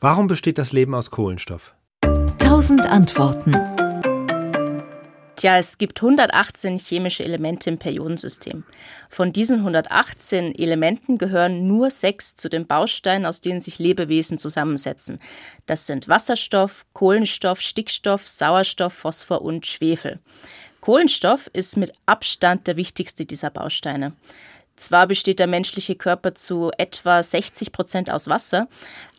Warum besteht das Leben aus Kohlenstoff? Tausend Antworten. Tja, es gibt 118 chemische Elemente im Periodensystem. Von diesen 118 Elementen gehören nur sechs zu den Bausteinen, aus denen sich Lebewesen zusammensetzen. Das sind Wasserstoff, Kohlenstoff, Stickstoff, Sauerstoff, Phosphor und Schwefel. Kohlenstoff ist mit Abstand der wichtigste dieser Bausteine. Zwar besteht der menschliche Körper zu etwa 60 Prozent aus Wasser,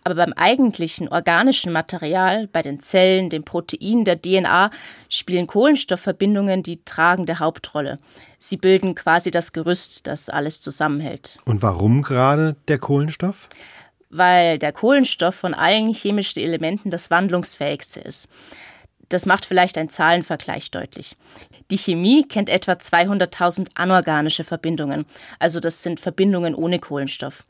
aber beim eigentlichen organischen Material, bei den Zellen, den Proteinen, der DNA, spielen Kohlenstoffverbindungen die tragende Hauptrolle. Sie bilden quasi das Gerüst, das alles zusammenhält. Und warum gerade der Kohlenstoff? Weil der Kohlenstoff von allen chemischen Elementen das wandlungsfähigste ist. Das macht vielleicht ein Zahlenvergleich deutlich. Die Chemie kennt etwa 200.000 anorganische Verbindungen, also das sind Verbindungen ohne Kohlenstoff.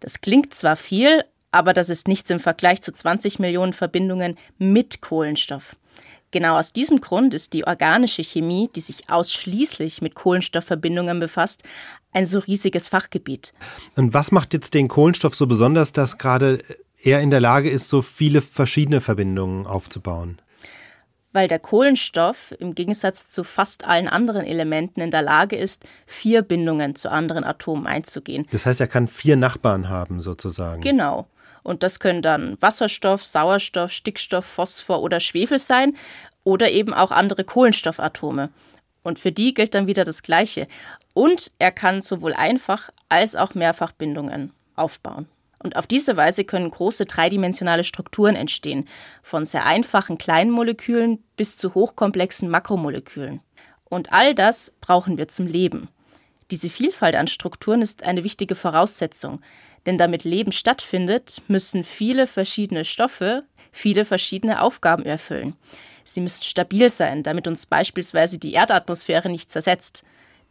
Das klingt zwar viel, aber das ist nichts im Vergleich zu 20 Millionen Verbindungen mit Kohlenstoff. Genau aus diesem Grund ist die organische Chemie, die sich ausschließlich mit Kohlenstoffverbindungen befasst, ein so riesiges Fachgebiet. Und was macht jetzt den Kohlenstoff so besonders, dass gerade er in der Lage ist, so viele verschiedene Verbindungen aufzubauen? Weil der Kohlenstoff im Gegensatz zu fast allen anderen Elementen in der Lage ist, vier Bindungen zu anderen Atomen einzugehen. Das heißt, er kann vier Nachbarn haben, sozusagen. Genau. Und das können dann Wasserstoff, Sauerstoff, Stickstoff, Phosphor oder Schwefel sein oder eben auch andere Kohlenstoffatome. Und für die gilt dann wieder das Gleiche. Und er kann sowohl einfach als auch Mehrfachbindungen aufbauen. Und auf diese Weise können große dreidimensionale Strukturen entstehen, von sehr einfachen kleinen Molekülen bis zu hochkomplexen Makromolekülen. Und all das brauchen wir zum Leben. Diese Vielfalt an Strukturen ist eine wichtige Voraussetzung, denn damit Leben stattfindet, müssen viele verschiedene Stoffe viele verschiedene Aufgaben erfüllen. Sie müssen stabil sein, damit uns beispielsweise die Erdatmosphäre nicht zersetzt.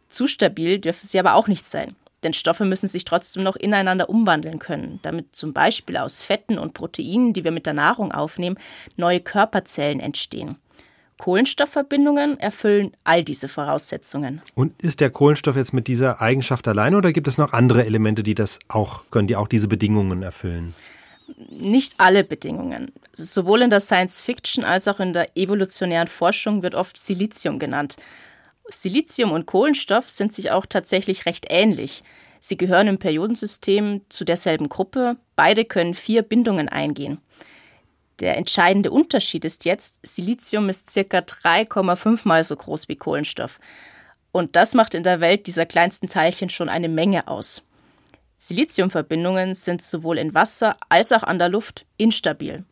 Zu stabil dürfen sie aber auch nicht sein. Denn Stoffe müssen sich trotzdem noch ineinander umwandeln können, damit zum Beispiel aus Fetten und Proteinen, die wir mit der Nahrung aufnehmen, neue Körperzellen entstehen. Kohlenstoffverbindungen erfüllen all diese Voraussetzungen. Und ist der Kohlenstoff jetzt mit dieser Eigenschaft alleine oder gibt es noch andere Elemente, die das auch können, die auch diese Bedingungen erfüllen? Nicht alle Bedingungen. Sowohl in der Science Fiction als auch in der evolutionären Forschung wird oft Silizium genannt. Silizium und Kohlenstoff sind sich auch tatsächlich recht ähnlich. Sie gehören im Periodensystem zu derselben Gruppe. Beide können vier Bindungen eingehen. Der entscheidende Unterschied ist jetzt, Silizium ist circa 3,5 mal so groß wie Kohlenstoff. Und das macht in der Welt dieser kleinsten Teilchen schon eine Menge aus. Siliziumverbindungen sind sowohl in Wasser als auch an der Luft instabil.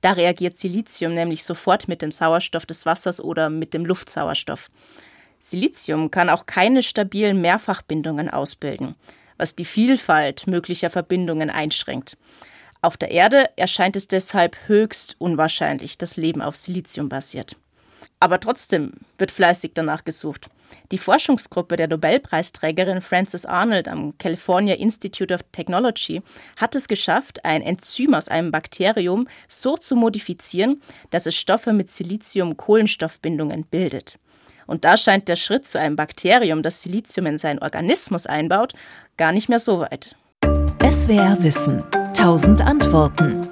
Da reagiert Silizium nämlich sofort mit dem Sauerstoff des Wassers oder mit dem Luftsauerstoff. Silizium kann auch keine stabilen Mehrfachbindungen ausbilden, was die Vielfalt möglicher Verbindungen einschränkt. Auf der Erde erscheint es deshalb höchst unwahrscheinlich, dass Leben auf Silizium basiert. Aber trotzdem wird fleißig danach gesucht. Die Forschungsgruppe der Nobelpreisträgerin Frances Arnold am California Institute of Technology hat es geschafft, ein Enzym aus einem Bakterium so zu modifizieren, dass es Stoffe mit Silizium-Kohlenstoffbindungen bildet. Und da scheint der Schritt zu einem Bakterium, das Silizium in seinen Organismus einbaut, gar nicht mehr so weit. SWR Wissen. Tausend Antworten.